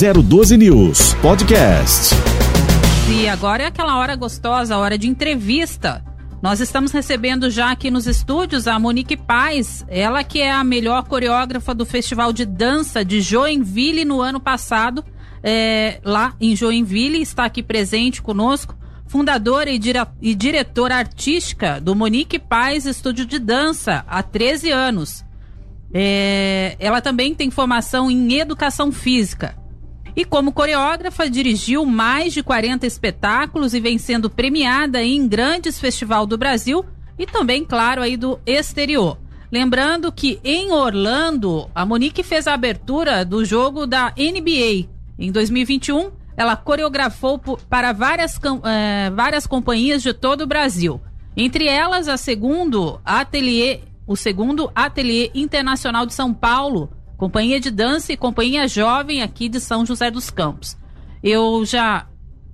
012 News Podcast. E agora é aquela hora gostosa, a hora de entrevista. Nós estamos recebendo já aqui nos estúdios a Monique Paz, ela que é a melhor coreógrafa do Festival de Dança de Joinville no ano passado, é, lá em Joinville, está aqui presente conosco, fundadora e, dire e diretora artística do Monique Paz Estúdio de Dança há 13 anos. É, ela também tem formação em educação física. E como coreógrafa, dirigiu mais de 40 espetáculos e vem sendo premiada em grandes festivais do Brasil e também, claro, aí do exterior. Lembrando que em Orlando, a Monique fez a abertura do jogo da NBA. Em 2021, ela coreografou para várias, é, várias companhias de todo o Brasil. Entre elas, a segundo ateliê, o segundo Ateliê Internacional de São Paulo, Companhia de Dança e Companhia Jovem aqui de São José dos Campos. Eu já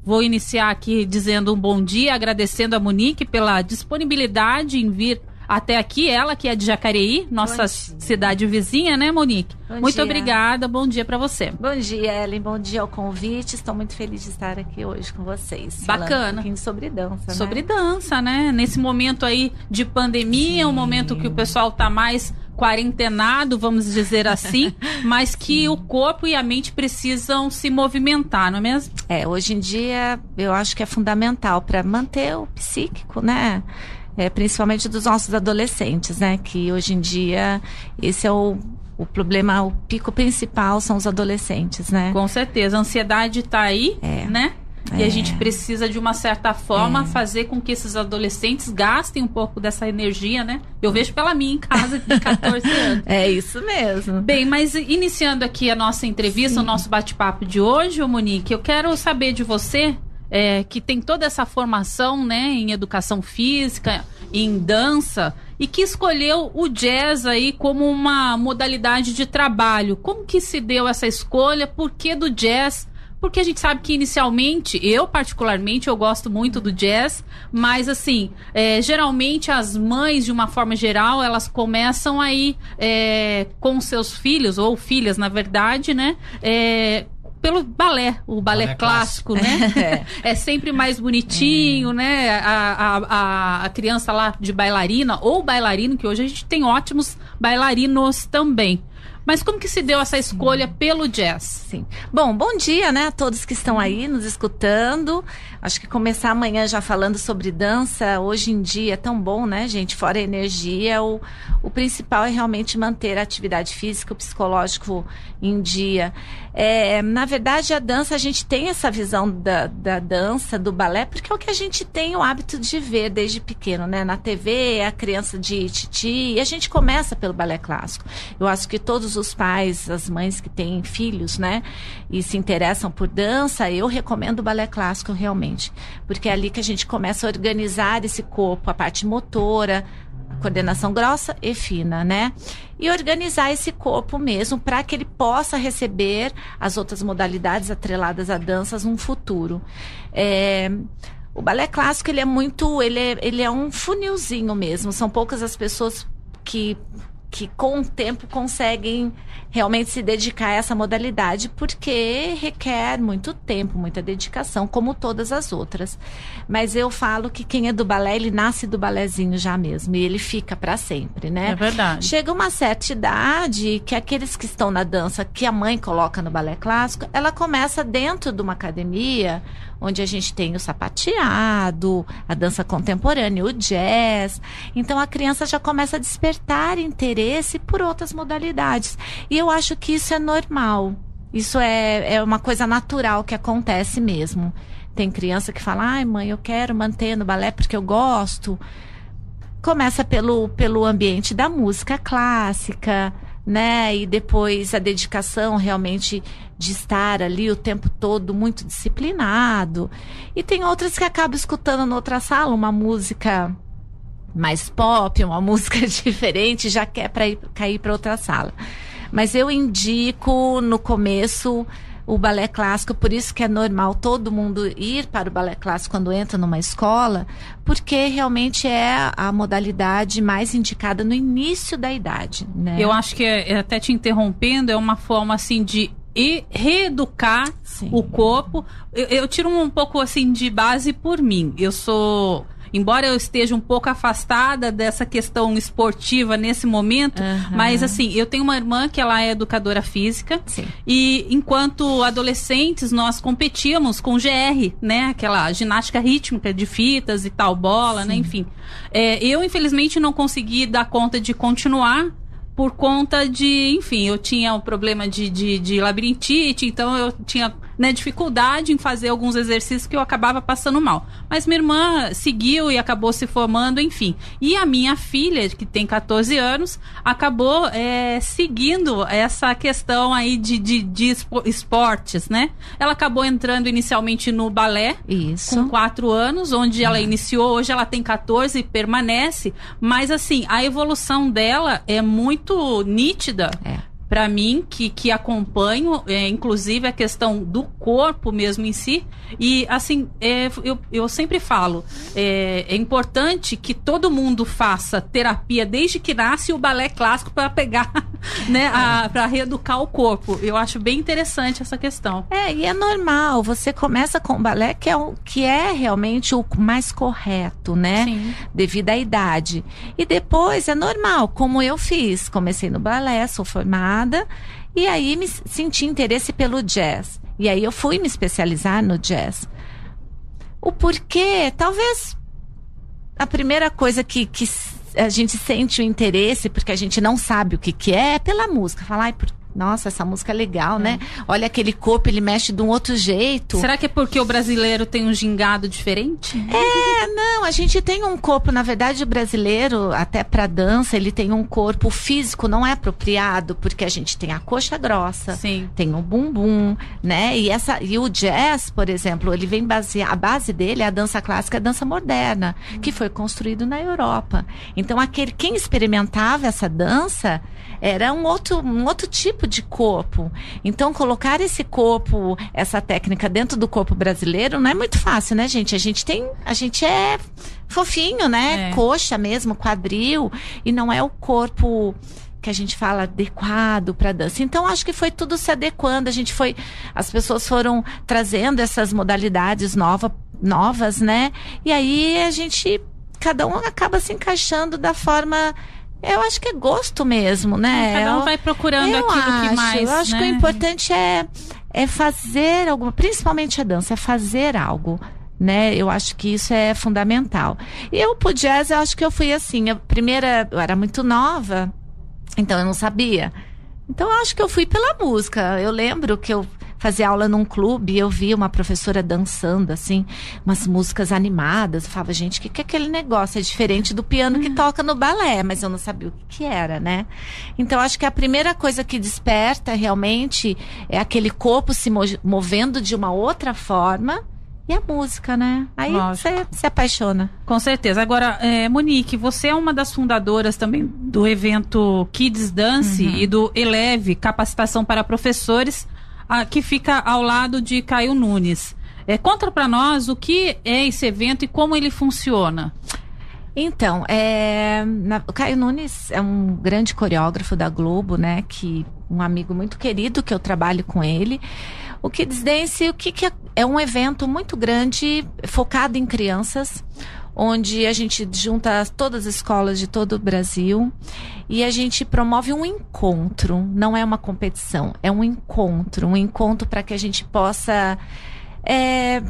vou iniciar aqui dizendo um bom dia, agradecendo a Monique pela disponibilidade em vir até aqui, ela que é de Jacareí, nossa cidade vizinha, né, Monique? Bom muito dia. obrigada, bom dia para você. Bom dia, Ellen, bom dia ao convite. Estou muito feliz de estar aqui hoje com vocês. Bacana. Um pouquinho sobre dança, né? Sobre dança, né? Nesse momento aí de pandemia, Sim. um momento que o pessoal tá mais quarentenado, vamos dizer assim, mas que o corpo e a mente precisam se movimentar, não é mesmo? É, hoje em dia eu acho que é fundamental para manter o psíquico, né? É, principalmente dos nossos adolescentes, né? Que hoje em dia esse é o, o problema, o pico principal são os adolescentes, né? Com certeza, a ansiedade está aí, é. né? E a é. gente precisa, de uma certa forma, é. fazer com que esses adolescentes gastem um pouco dessa energia, né? Eu vejo pela minha em casa de 14 anos. É isso mesmo. Bem, mas iniciando aqui a nossa entrevista, Sim. o nosso bate-papo de hoje, Monique, eu quero saber de você, é, que tem toda essa formação, né, em educação física, em dança, e que escolheu o jazz aí como uma modalidade de trabalho. Como que se deu essa escolha? Por que do jazz? Porque a gente sabe que inicialmente, eu particularmente, eu gosto muito do jazz, mas assim, é, geralmente as mães, de uma forma geral, elas começam aí é, com seus filhos, ou filhas, na verdade, né? É, pelo balé, o balé, balé clássico, clássico, né? É. é. sempre mais bonitinho, né? A, a, a, criança lá de bailarina ou bailarino, que hoje a gente tem ótimos bailarinos também. Mas como que se deu essa escolha Sim. pelo jazz? Sim. Bom, bom dia, né, a todos que estão aí nos escutando. Acho que começar amanhã já falando sobre dança, hoje em dia é tão bom, né, gente? Fora a energia, o, o principal é realmente manter a atividade física, o psicológico em dia. É, na verdade, a dança, a gente tem essa visão da, da dança, do balé, porque é o que a gente tem o hábito de ver desde pequeno, né? Na TV, a criança de titi, e a gente começa pelo balé clássico. Eu acho que todos os pais, as mães que têm filhos, né, e se interessam por dança, eu recomendo o balé clássico realmente, porque é ali que a gente começa a organizar esse corpo, a parte motora, coordenação grossa e fina, né? E organizar esse corpo mesmo para que ele possa receber as outras modalidades atreladas a danças no futuro. É, o balé clássico ele é muito, ele é, ele é um funilzinho mesmo. São poucas as pessoas que que com o tempo conseguem realmente se dedicar a essa modalidade, porque requer muito tempo, muita dedicação, como todas as outras. Mas eu falo que quem é do balé, ele nasce do balézinho já mesmo, e ele fica para sempre, né? É verdade. Chega uma certa idade que aqueles que estão na dança, que a mãe coloca no balé clássico, ela começa dentro de uma academia onde a gente tem o sapateado, a dança contemporânea, o jazz. Então a criança já começa a despertar interesse por outras modalidades. E eu acho que isso é normal. Isso é, é uma coisa natural que acontece mesmo. Tem criança que fala, ai mãe, eu quero manter no balé porque eu gosto. Começa pelo, pelo ambiente da música clássica, né? E depois a dedicação realmente de estar ali o tempo todo muito disciplinado. E tem outras que acabam escutando noutra sala uma música mais pop, uma música diferente, já quer para ir cair para outra sala. Mas eu indico no começo o balé clássico, por isso que é normal todo mundo ir para o balé clássico quando entra numa escola, porque realmente é a modalidade mais indicada no início da idade, né? Eu acho que, é, até te interrompendo, é uma forma assim de e reeducar Sim. o corpo. Eu, eu tiro um pouco assim de base por mim. Eu sou embora eu esteja um pouco afastada dessa questão esportiva nesse momento, uhum. mas assim, eu tenho uma irmã que ela é educadora física Sim. e enquanto adolescentes nós competíamos com GR, né, aquela ginástica rítmica de fitas e tal, bola, né, Sim. né, enfim. É, eu infelizmente não consegui dar conta de continuar por conta de, enfim, eu tinha um problema de, de, de labirintite, então eu tinha né, dificuldade em fazer alguns exercícios que eu acabava passando mal. Mas minha irmã seguiu e acabou se formando, enfim. E a minha filha, que tem 14 anos, acabou é, seguindo essa questão aí de, de, de, esportes, né? Ela acabou entrando inicialmente no balé, Isso. com 4 anos, onde ela iniciou, hoje ela tem 14 e permanece, mas assim, a evolução dela é muito nítida. É para mim, que, que acompanho, é, inclusive a questão do corpo mesmo em si. E, assim, é, eu, eu sempre falo, é, é, importante que todo mundo faça terapia desde que nasce o balé clássico para pegar, né, para reeducar o corpo. Eu acho bem interessante essa questão. É, e é normal. Você começa com o balé, que é, o, que é realmente o mais correto, né? Sim. Devido à idade. E depois é normal, como eu fiz. Comecei no balé, sou formada nada. E aí me senti interesse pelo jazz. E aí eu fui me especializar no jazz. O porquê, talvez a primeira coisa que, que a gente sente o interesse, porque a gente não sabe o que, que é, é pela música. Falar, ai, por nossa, essa música é legal, né? é. né? Olha aquele corpo, ele mexe de um outro jeito. Será que é porque o brasileiro tem um gingado diferente? É, não, a gente tem um corpo, na verdade, o brasileiro, até para dança, ele tem um corpo físico não é apropriado, porque a gente tem a coxa grossa, Sim. tem o bumbum, né? E essa e o jazz, por exemplo, ele vem basear a base dele é a dança clássica, a dança moderna, hum. que foi construído na Europa. Então aquele quem experimentava essa dança era um outro um outro tipo tipo de corpo. Então, colocar esse corpo, essa técnica dentro do corpo brasileiro não é muito fácil, né, gente? A gente tem, a gente é fofinho, né? É. Coxa mesmo, quadril, e não é o corpo que a gente fala adequado para dança. Então acho que foi tudo se adequando, a gente foi as pessoas foram trazendo essas modalidades nova, novas, né? E aí a gente cada um acaba se encaixando da forma eu acho que é gosto mesmo, né? Cada um vai procurando aquilo acho, que mais. Eu acho né? que o importante é, é fazer alguma, principalmente a dança, é fazer algo. Né? Eu acho que isso é fundamental. E eu pro jazz, eu acho que eu fui assim. A primeira, eu era muito nova, então eu não sabia. Então eu acho que eu fui pela música. Eu lembro que eu fazia aula num clube e eu via uma professora dançando, assim, umas músicas animadas. Eu falava, gente, o que, que é aquele negócio? É diferente do piano que uhum. toca no balé, mas eu não sabia o que, que era, né? Então, acho que a primeira coisa que desperta realmente é aquele corpo se movendo de uma outra forma. E a música, né? Aí você se apaixona. Com certeza. Agora, é, Monique, você é uma das fundadoras também do evento Kids Dance uhum. e do Eleve, capacitação para professores que fica ao lado de Caio Nunes. É, conta para nós o que é esse evento e como ele funciona. Então, é, na, o Caio Nunes é um grande coreógrafo da Globo, né? Que um amigo muito querido que eu trabalho com ele. O Kids Dance, o que, que é, é um evento muito grande focado em crianças onde a gente junta todas as escolas de todo o Brasil e a gente promove um encontro, não é uma competição, é um encontro, um encontro para que a gente possa é,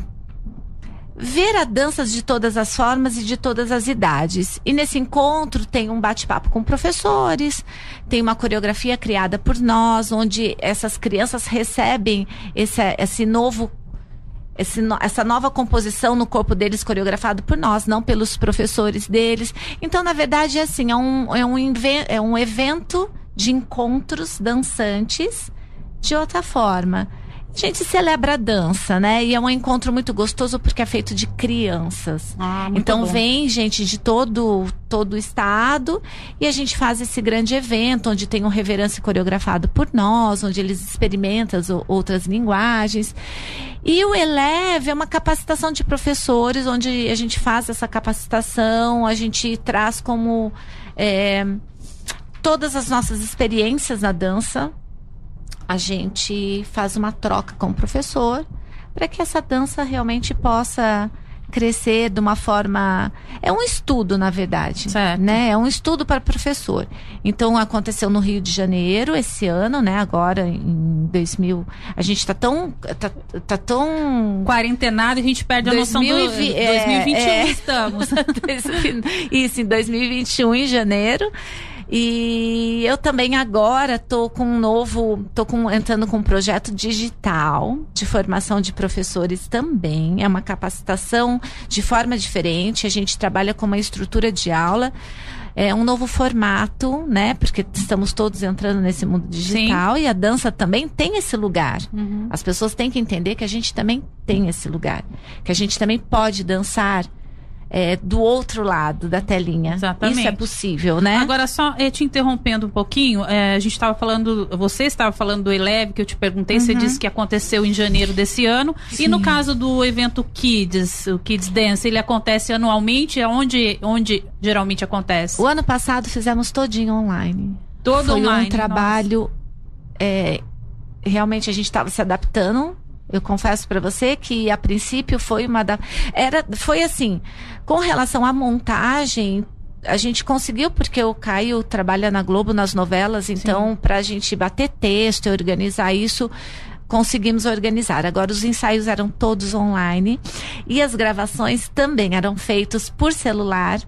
ver a dança de todas as formas e de todas as idades. E nesse encontro tem um bate-papo com professores, tem uma coreografia criada por nós, onde essas crianças recebem esse, esse novo esse, essa nova composição no corpo deles coreografado por nós, não pelos professores deles. Então, na verdade, é assim, é um, é um, é um evento de encontros dançantes de outra forma. A gente celebra a dança, né? E é um encontro muito gostoso porque é feito de crianças. Ah, então bom. vem gente de todo todo o estado e a gente faz esse grande evento onde tem um reverência coreografado por nós, onde eles experimentam outras linguagens. E o Eleve é uma capacitação de professores, onde a gente faz essa capacitação, a gente traz como é, todas as nossas experiências na dança a gente faz uma troca com o professor para que essa dança realmente possa crescer de uma forma é um estudo na verdade certo. né? É um estudo para professor. Então aconteceu no Rio de Janeiro esse ano né? Agora em 2000 a gente está tão tá, tá tão quarentenado a gente perde a noção do é, 2021 é, estamos. Isso em 2021 em janeiro e eu também agora tô com um novo, tô com, entrando com um projeto digital de formação de professores também. É uma capacitação de forma diferente. A gente trabalha com uma estrutura de aula é um novo formato, né? Porque estamos todos entrando nesse mundo digital Sim. e a dança também tem esse lugar. Uhum. As pessoas têm que entender que a gente também tem esse lugar, que a gente também pode dançar é, do outro lado da telinha. Exatamente. Isso é possível, né? Agora, só é, te interrompendo um pouquinho, é, a gente estava falando, você estava falando do Eleve, que eu te perguntei, uhum. você disse que aconteceu em janeiro desse ano. Sim. E no caso do evento Kids, o Kids Dance, ele acontece anualmente? Onde, onde geralmente acontece? O ano passado fizemos todinho online. Todo Foi online. um trabalho. É, realmente a gente estava se adaptando eu confesso para você que a princípio foi uma da era foi assim, com relação à montagem, a gente conseguiu porque o Caio trabalha na Globo nas novelas, então para a gente bater texto e organizar isso, conseguimos organizar. Agora os ensaios eram todos online e as gravações também eram feitos por celular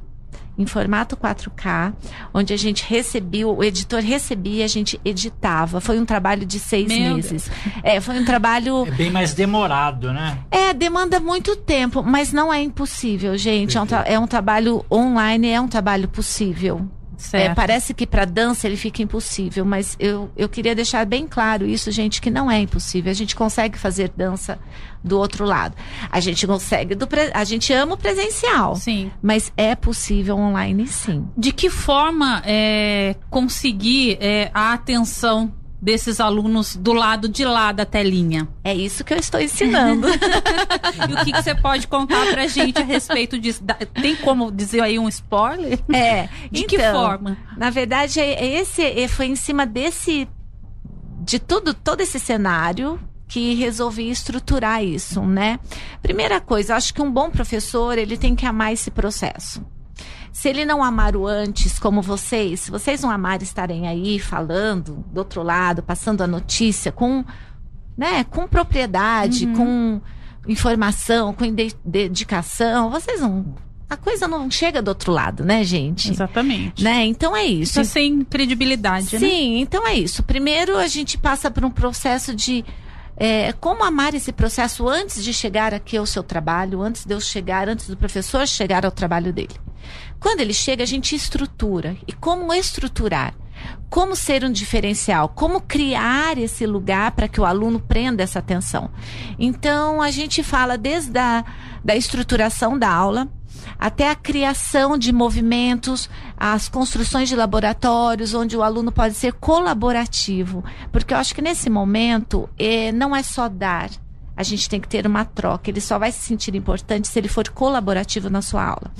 em formato 4K, onde a gente recebia, o editor recebia, a gente editava. Foi um trabalho de seis Meu meses. Deus. É, foi um trabalho. É bem mais demorado, né? É, demanda muito tempo, mas não é impossível, gente. É um, é um trabalho online, é um trabalho possível. É, parece que para dança ele fica impossível, mas eu, eu queria deixar bem claro isso, gente, que não é impossível. A gente consegue fazer dança do outro lado. A gente consegue do pre... a gente ama o presencial. Sim. Mas é possível online sim. De que forma é, conseguir é, a atenção desses alunos do lado de lá da telinha. É isso que eu estou ensinando. e o que, que, você pode contar pra gente a respeito disso? Tem como dizer aí um spoiler? É. De então, que forma? Na verdade, é, é esse é, foi em cima desse de tudo, todo esse cenário que resolvi estruturar isso, né? Primeira coisa, acho que um bom professor, ele tem que amar esse processo. Se ele não amar o antes, como vocês, se vocês não amarem estarem aí falando do outro lado, passando a notícia com, né, com propriedade, uhum. com informação, com dedicação, vocês não a coisa não chega do outro lado, né, gente? Exatamente. Né? Então é isso. Isso é sem credibilidade, Sim, né? Sim, então é isso. Primeiro a gente passa por um processo de é, como amar esse processo antes de chegar aqui ao seu trabalho, antes de eu chegar, antes do professor chegar ao trabalho dele. Quando ele chega, a gente estrutura. E como estruturar? Como ser um diferencial? Como criar esse lugar para que o aluno prenda essa atenção? Então, a gente fala desde a da estruturação da aula, até a criação de movimentos, as construções de laboratórios, onde o aluno pode ser colaborativo. Porque eu acho que nesse momento eh, não é só dar, a gente tem que ter uma troca. Ele só vai se sentir importante se ele for colaborativo na sua aula.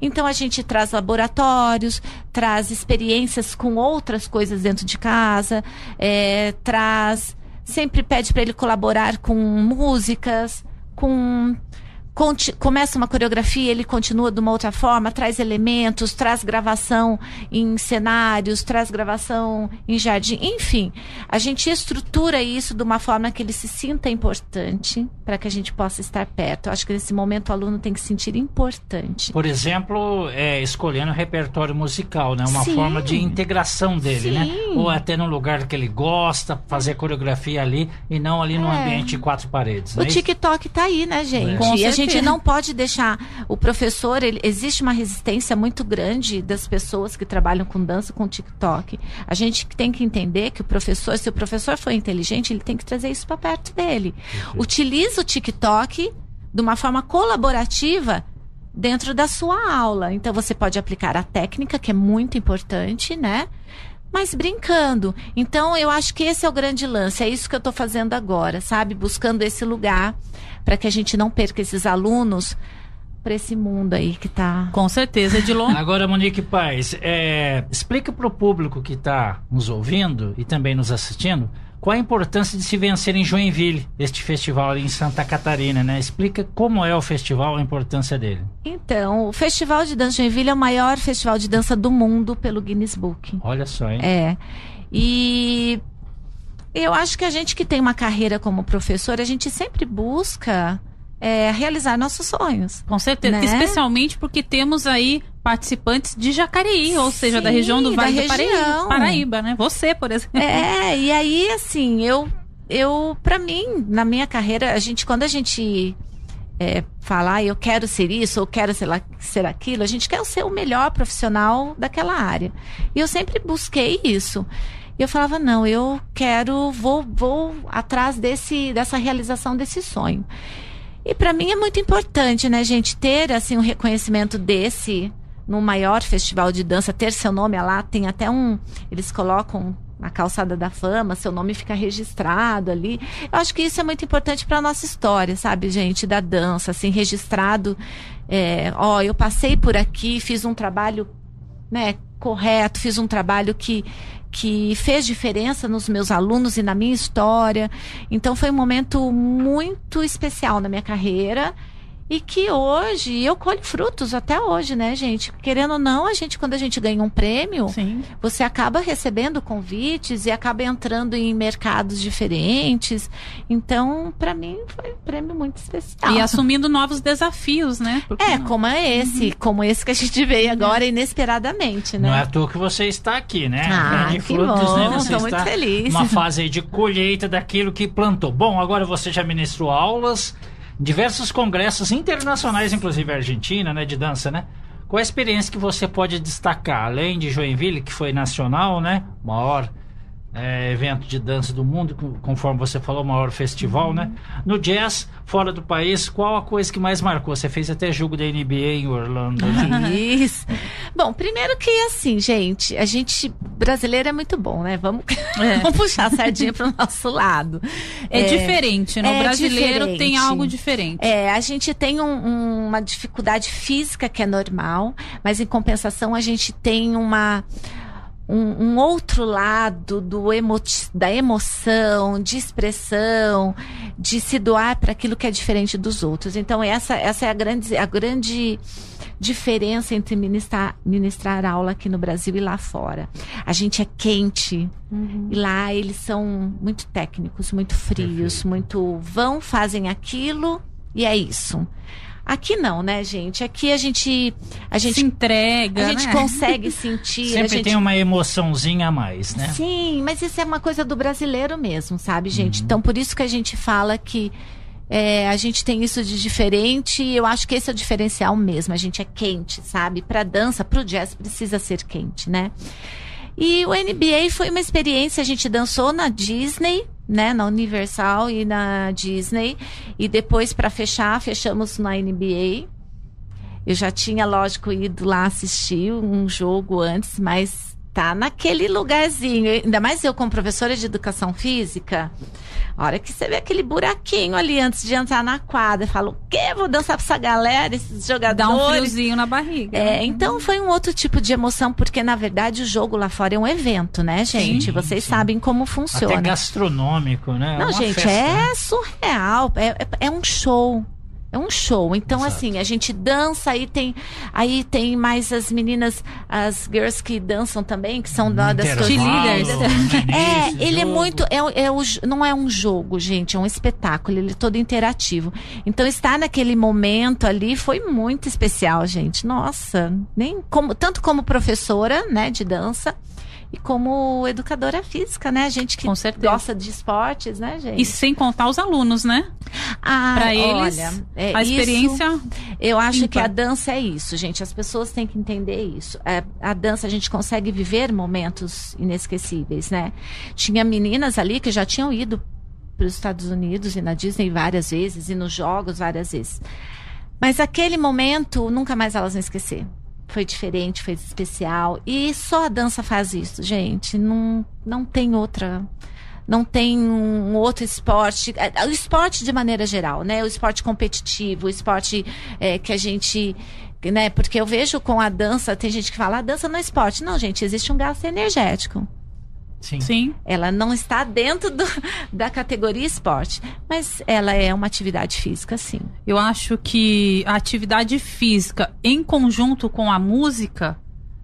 Então a gente traz laboratórios, traz experiências com outras coisas dentro de casa, é, traz sempre pede para ele colaborar com músicas, com começa uma coreografia, ele continua de uma outra forma, traz elementos, traz gravação em cenários, traz gravação em jardim, enfim, a gente estrutura isso de uma forma que ele se sinta importante para que a gente possa estar perto. Eu acho que nesse momento o aluno tem que se sentir importante. Por exemplo, é, escolhendo o repertório musical, né? Uma Sim. forma de integração dele, né? Sim. né? Ou até no lugar que ele gosta, fazer coreografia ali e não ali no é. ambiente de quatro paredes. O é TikTok está aí, né, gente? É. E a gente gente não pode deixar o professor, ele, existe uma resistência muito grande das pessoas que trabalham com dança com TikTok. A gente tem que entender que o professor, se o professor for inteligente, ele tem que trazer isso para perto dele. Uhum. Utiliza o TikTok de uma forma colaborativa dentro da sua aula. Então você pode aplicar a técnica, que é muito importante, né? Mas brincando. Então, eu acho que esse é o grande lance. É isso que eu estou fazendo agora, sabe? Buscando esse lugar para que a gente não perca esses alunos para esse mundo aí que tá. Com certeza, Edilon. Agora, Monique Paz, é, explica para o público que está nos ouvindo e também nos assistindo qual a importância de se vencer em Joinville, este festival ali em Santa Catarina, né? Explica como é o festival, a importância dele. Então, o Festival de Dança Joinville é o maior festival de dança do mundo pelo Guinness Book. Olha só, hein? É. E eu acho que a gente que tem uma carreira como professor, a gente sempre busca é, realizar nossos sonhos. Com certeza. Né? Especialmente porque temos aí participantes de Jacareí, ou seja, da região do Vale do Paraíba, Paraíba, né? Você, por exemplo. É, e aí, assim, eu, eu para mim, na minha carreira, a gente, quando a gente é, falar, eu quero ser isso, ou quero ser, lá, ser aquilo, a gente quer ser o melhor profissional daquela área. E eu sempre busquei isso. E eu falava, não, eu quero, vou, vou atrás desse, dessa realização desse sonho. E para mim é muito importante, né, gente, ter assim um reconhecimento desse no maior festival de dança, ter seu nome lá, tem até um, eles colocam na calçada da fama, seu nome fica registrado ali. Eu acho que isso é muito importante para nossa história, sabe, gente, da dança, assim, registrado. É, ó, eu passei por aqui, fiz um trabalho, né, correto, fiz um trabalho que que fez diferença nos meus alunos e na minha história. Então foi um momento muito especial na minha carreira e que hoje eu colho frutos até hoje, né, gente? Querendo ou não, a gente quando a gente ganha um prêmio, Sim. você acaba recebendo convites e acaba entrando em mercados diferentes. Então, para mim foi um prêmio muito especial. E assumindo novos desafios, né? Porque é, não? como é esse, uhum. como esse que a gente veio agora inesperadamente, né? Não é à toa que você está aqui, né? Ah, que frutos, bom, né? Você muito feliz. Uma fase de colheita daquilo que plantou. Bom, agora você já ministrou aulas diversos congressos internacionais, inclusive Argentina, né, de dança, né? Qual a experiência que você pode destacar, além de Joinville, que foi nacional, né? Maior é, evento de dança do mundo, conforme você falou, o maior festival, né? uhum. né? No jazz, fora do país, qual a coisa que mais marcou? Você fez até jogo da NBA em Orlando. Né? Isso. Bom, primeiro que assim, gente, a gente brasileiro é muito bom, né? Vamos, é. vamos puxar a sardinha para o nosso lado. É, é diferente, né? O é brasileiro diferente. tem algo diferente. É, a gente tem um, um, uma dificuldade física que é normal, mas em compensação a gente tem uma um, um, outro lado do emo, da emoção, de expressão, de se doar para aquilo que é diferente dos outros. Então, essa, essa é a grande, a grande diferença entre ministrar, ministrar aula aqui no Brasil e lá fora. A gente é quente uhum. e lá eles são muito técnicos, muito frios, Perfeito. muito vão, fazem aquilo e é isso. Aqui não, né, gente? Aqui a gente a gente se entrega, a gente né? consegue sentir. Sempre gente... tem uma emoçãozinha a mais, né? Sim, mas isso é uma coisa do brasileiro mesmo, sabe, gente? Uhum. Então por isso que a gente fala que é, a gente tem isso de diferente e eu acho que esse é o diferencial mesmo. A gente é quente, sabe? Para dança, para o jazz precisa ser quente, né? E o NBA foi uma experiência, a gente dançou na Disney, né, na Universal e na Disney. E depois, para fechar, fechamos na NBA. Eu já tinha, lógico, ido lá assistir um jogo antes, mas tá naquele lugarzinho. Ainda mais eu, como professora de educação física, a hora que você vê aquele buraquinho ali antes de entrar na quadra, fala, o quê? Vou dançar pra essa galera, esses jogadores. Dá um friozinho na barriga. É, né? então foi um outro tipo de emoção, porque na verdade o jogo lá fora é um evento, né, gente? Sim, Vocês sim. sabem como funciona. Até gastronômico, né? É Não, é gente, festa, é né? surreal. É, é, é um show. É um show. Então, Exato. assim, a gente dança, aí tem, aí tem mais as meninas, as girls que dançam também, que são da, das cheerleaders. É, ele é muito. É, é o, não é um jogo, gente, é um espetáculo, ele é todo interativo. Então, estar naquele momento ali foi muito especial, gente. Nossa, nem como, tanto como professora, né, de dança e como educadora física, né? Gente que gosta de esportes, né, gente? E sem contar os alunos, né? Ah, Para eles, olha, é, a experiência. Isso, eu acho que a dança é isso, gente. As pessoas têm que entender isso. É, a dança a gente consegue viver momentos inesquecíveis, né? Tinha meninas ali que já tinham ido para os Estados Unidos e na Disney várias vezes e nos jogos várias vezes. Mas aquele momento nunca mais elas vão esquecer foi diferente, foi especial. E só a dança faz isso, gente. Não, não tem outra. Não tem um outro esporte. É, é, o esporte de maneira geral, né? O esporte competitivo, o esporte é, que a gente. Né? Porque eu vejo com a dança, tem gente que fala, a dança não é esporte. Não, gente, existe um gasto energético. Sim. Sim. Ela não está dentro do- da categoria esporte, mas ela é uma atividade física, sim. Eu acho que a atividade física em conjunto com a música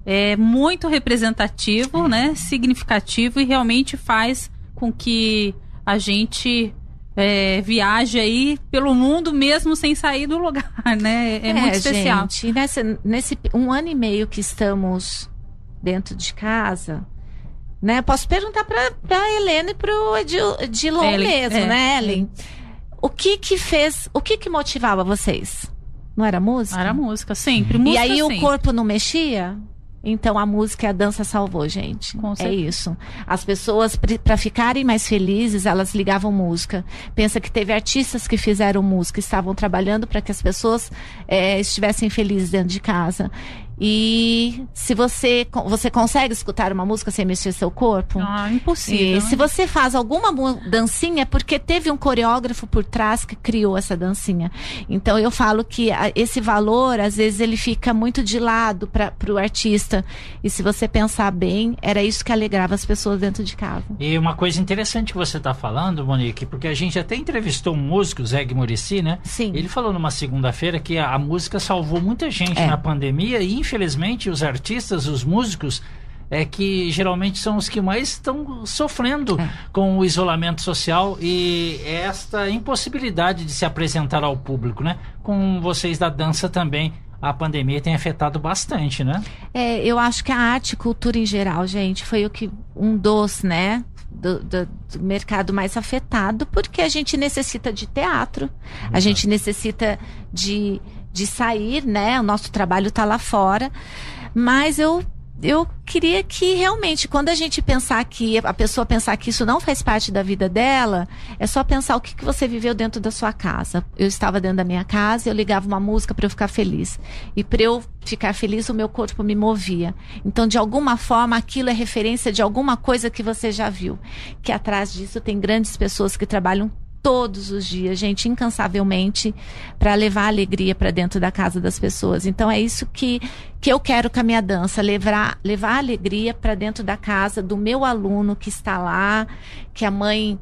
é muito representativo, né? Significativo e realmente faz com que a gente é, viaje aí pelo mundo mesmo sem sair do lugar, né? É, muito especial. Gente, nessa- nesse um ano e meio que estamos dentro de casa, né? Posso perguntar para a Helena e para o Edilon Ellen, mesmo, é, né, Ellen? O que que fez, o que que motivava vocês? Não era música? Era música, sempre. E Música, aí sim. o corpo não mexia? Então a música e a dança salvou, gente. Com é certeza. isso. As pessoas, para ficarem mais felizes, elas ligavam música. Pensa que teve artistas que fizeram música, estavam trabalhando para que as pessoas eh, estivessem felizes dentro de casa. E se você, você consegue escutar uma música sem mexer seu corpo? Ah, impossível. E né? se você faz alguma dancinha, é porque teve um coreógrafo por trás que criou essa dancinha. Então eu falo que esse valor, às vezes, ele fica muito de lado para o artista. E se você pensar bem, era isso que alegrava as pessoas dentro de casa. E uma coisa interessante que você está falando, Monique, porque a gente até entrevistou um músico, Zeg Murici, né? Sim. Ele falou numa segunda-feira que a, a música salvou muita gente É. na pandemia e, infelizmente, os artistas, os músicos, é que geralmente são os que mais estão sofrendo É. com o isolamento social e esta impossibilidade de se apresentar ao público, né? Com vocês da dança também, a pandemia tem afetado bastante, né? É, eu acho que a arte e cultura em geral, gente, foi o que um dos, né? Do, do- do mercado mais afetado, porque a gente necessita de teatro, a gente necessita de, de sair, né? O nosso trabalho está lá fora. Mas eu, eu queria que realmente, quando a gente pensar que, a pessoa pensar que isso não faz parte da vida dela, é só pensar o que, que você viveu dentro da sua casa. Eu estava dentro da minha casa, eu ligava uma música para eu ficar feliz. E para eu ficar feliz, o meu corpo me movia. Então, de alguma forma, aquilo é referência de alguma coisa que você já viu. Que atrás disso tem grandes pessoas que trabalham todos os dias, gente, incansavelmente, para levar alegria para dentro da casa das pessoas. Então é isso que, que eu quero com a minha dança, levar, levar alegria para dentro da casa do meu aluno que está lá, que a mãe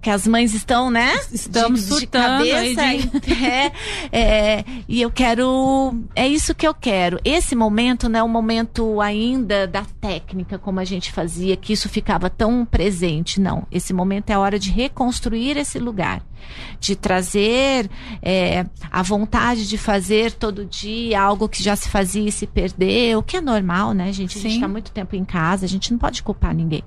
que as mães estão, né? Estamos de, de surtando aí cabeça de- em pé. É, e eu quero. É isso que eu quero. Esse momento não é um momento ainda da técnica, como a gente fazia, que isso ficava tão presente. Não. Esse momento é a hora de reconstruir esse lugar. De trazer é, a vontade de fazer todo dia algo que já se fazia e se perdeu, o que é normal, né, gente? A gente está muito tempo em casa, a gente não pode culpar ninguém.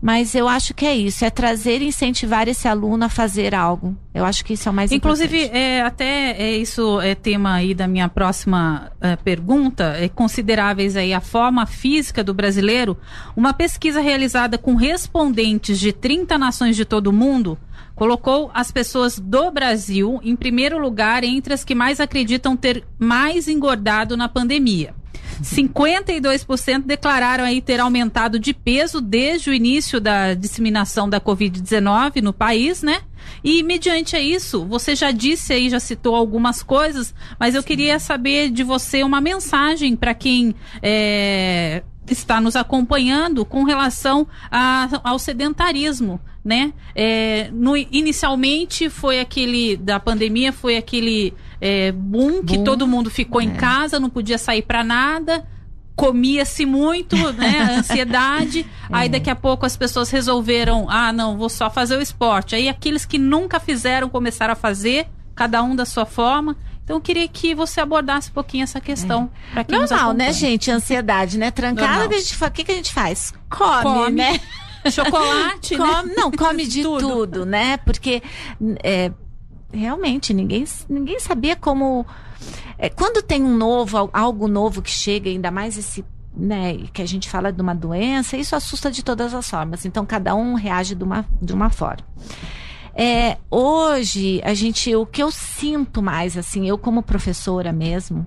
Mas eu acho que é isso, é trazer e incentivar esse aluno a fazer algo. Eu acho que isso é o mais Inclusive, importante. é, até é, isso é tema aí da minha próxima é, pergunta. É, consideráveis aí a forma física do brasileiro. Uma pesquisa realizada com respondentes de 30 nações de todo o mundo colocou as pessoas do Brasil em primeiro lugar entre as que mais acreditam ter mais engordado na pandemia. 52% declararam aí ter aumentado de peso desde o início da disseminação da Covid-19 no país, né? E mediante a isso, você já disse aí, já citou algumas coisas, mas eu queria saber de você uma mensagem para quem é, está nos acompanhando com relação a- ao sedentarismo, né? É, no- inicialmente foi aquele da pandemia, foi aquele é, boom, que Boom. todo mundo ficou em É. casa, não podia sair para nada. Comia-se muito, né? Ansiedade. Aí daqui a pouco as pessoas resolveram: ah, não, vou só fazer o esporte. Aí aqueles que nunca fizeram começaram a fazer, cada um da sua forma. Então eu queria que você abordasse um pouquinho essa questão. pra quem Normal, né, gente? Ansiedade, né? Trancada, Normal. que a gente fa- o que, que a gente faz? Come, Come, né? Chocolate, né? Come, não, come de Tudo. tudo. né? Porque é, realmente ninguém, ninguém sabia como. é, quando tem um novo, al- algo novo que chega, ainda mais esse. Né, que a gente fala de uma doença, isso assusta de todas as formas. Então, cada um reage de uma, de uma forma. É, hoje, a gente, o que eu sinto mais, assim, eu como professora mesmo,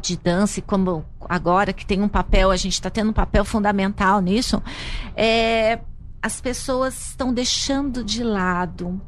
de dança e como agora que tem um papel, a gente está tendo um papel fundamental nisso, é, as pessoas estão deixando de lado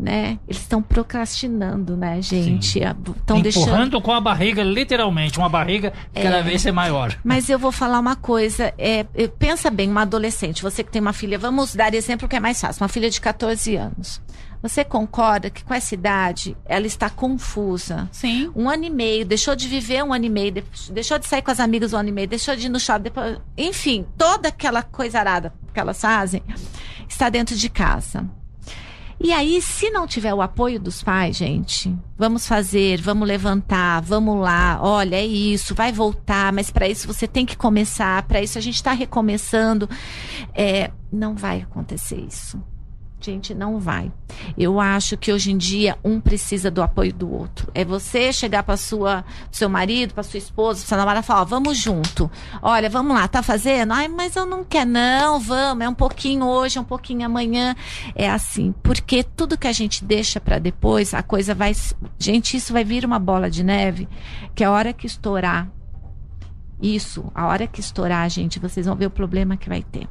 né? Eles estão procrastinando, né, gente? Estão Empurrando deixando. com a barriga, literalmente, uma barriga que cada vez é maior. Mas eu vou falar uma coisa. É, é, pensa bem, uma adolescente, você que tem uma filha, vamos dar exemplo que é mais fácil, uma filha de 14 anos. Você concorda que com essa idade ela está confusa? Sim. Um ano e meio, deixou de viver um ano e meio, de- deixou de sair com as amigas um ano e meio, deixou de ir no shopping, depois, enfim, toda aquela coisa arada que elas fazem está dentro de casa. E aí, se não tiver o apoio dos pais, gente, vamos fazer, vamos levantar, vamos lá, olha, é isso, vai voltar, mas para isso você tem que começar, para isso a gente está recomeçando. É, não vai acontecer isso. Gente, não vai. Eu acho que hoje em dia um precisa do apoio do outro. É você chegar para sua, seu marido, para sua esposa, pra sua namorada falar, ó, vamos junto. Olha, vamos lá, tá fazendo? Ai, mas eu não quero não, vamos, é um pouquinho hoje, é um pouquinho amanhã. É assim, porque tudo que a gente deixa para depois, a coisa vai, gente, isso vai vir uma bola de neve, que a hora que estourar isso, a hora que estourar, gente, vocês vão ver o problema que vai ter.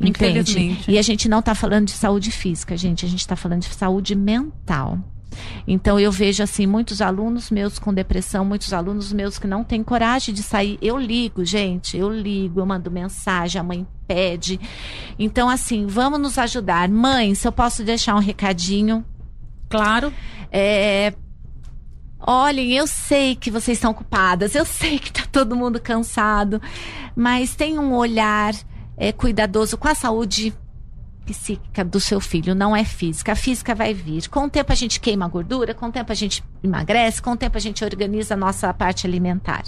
Entende? Infelizmente. E a gente não está falando de saúde física, gente, a gente está falando de saúde mental. Então eu vejo assim muitos alunos meus com depressão, muitos alunos meus que não têm coragem de sair. Eu ligo, gente, eu ligo, eu mando mensagem, a mãe pede. Então assim, vamos nos ajudar. Mãe, se eu posso deixar um recadinho, Claro. é, Olhem, eu sei que vocês estão ocupadas, eu sei que tá todo mundo cansado, mas tem um olhar é, cuidadoso com a saúde psíquica do seu filho, não é física. A física vai vir. Com o tempo a gente queima a gordura, com o tempo a gente emagrece, com o tempo a gente organiza a nossa parte alimentar.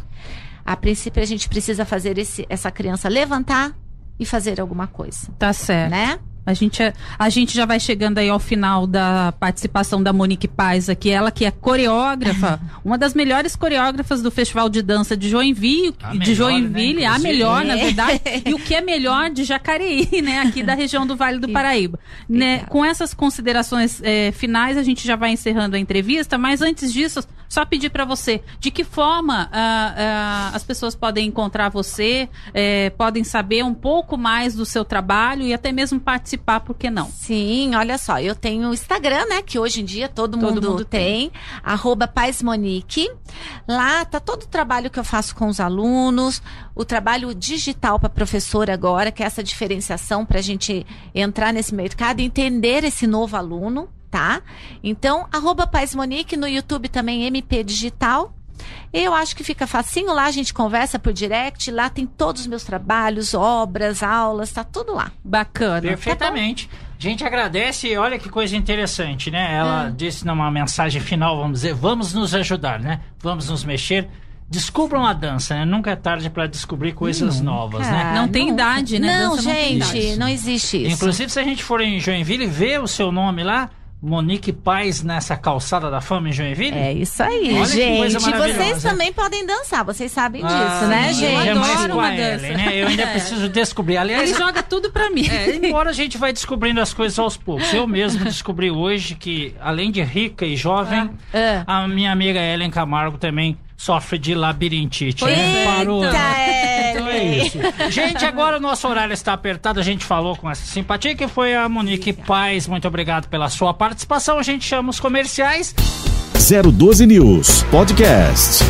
A princípio a gente precisa fazer esse, essa criança levantar e fazer alguma coisa, Tá certo. né? A gente, é- a gente já vai chegando aí ao final da participação da Monique Paz aqui, ela que é coreógrafa, uma das melhores coreógrafas do Festival de Dança de Joinville, A de melhor, Joinville, né, a melhor, na É. verdade, e o que é melhor de Jacareí, né, aqui da região do Vale do Paraíba. Né, com essas considerações eh, finais, a gente já vai encerrando a entrevista, mas antes disso, só pedir para você, de que forma ah, ah, as pessoas podem encontrar você, eh, podem saber um pouco mais do seu trabalho e até mesmo participar, por que não? Sim, olha só, eu tenho o Instagram, né? Que hoje em dia todo, Todo mundo, mundo tem. Arroba Paz Monique. Lá tá todo o trabalho que eu faço com os alunos, o trabalho digital para professora agora, que é essa diferenciação para a gente entrar nesse mercado e entender esse novo aluno, tá? Então, arroba Paz Monique, no YouTube também MP Digital. Eu acho que fica facinho lá, a gente conversa por direct, lá tem todos os meus trabalhos, obras, aulas, tá tudo lá. Bacana. Perfeitamente. A gente agradece e olha que coisa interessante, né? Ela disse numa mensagem final, vamos dizer, vamos nos ajudar, né? Vamos nos mexer. Descubram a dança, né? Nunca é tarde para descobrir coisas novas, né? Não tem idade, né? Não, Dança não tem gente, idade. não existe isso. Inclusive, se a gente for em Joinville, ver o seu nome lá, Monique Paz nessa calçada da fama em Joinville. É isso aí, Olha gente. Vocês também podem dançar, vocês sabem Ah, disso, né, sim, gente? é mais adoro uma dança. Ellen, né? Eu ainda É. preciso descobrir. Aliás, Ele joga tudo pra mim. É, embora a gente vai descobrindo as coisas aos poucos. Eu mesmo descobri hoje que, além de rica e jovem, Ah. a minha amiga Ellen Camargo também sofre de labirintite. Né? é, Parou. Eita, Então é Ellen. isso. Gente, agora o nosso horário está apertado. A gente falou com essa simpatia que foi a Monique Paz. Muito obrigado pela sua participação. A gente chama os comerciais. 012 News Podcast.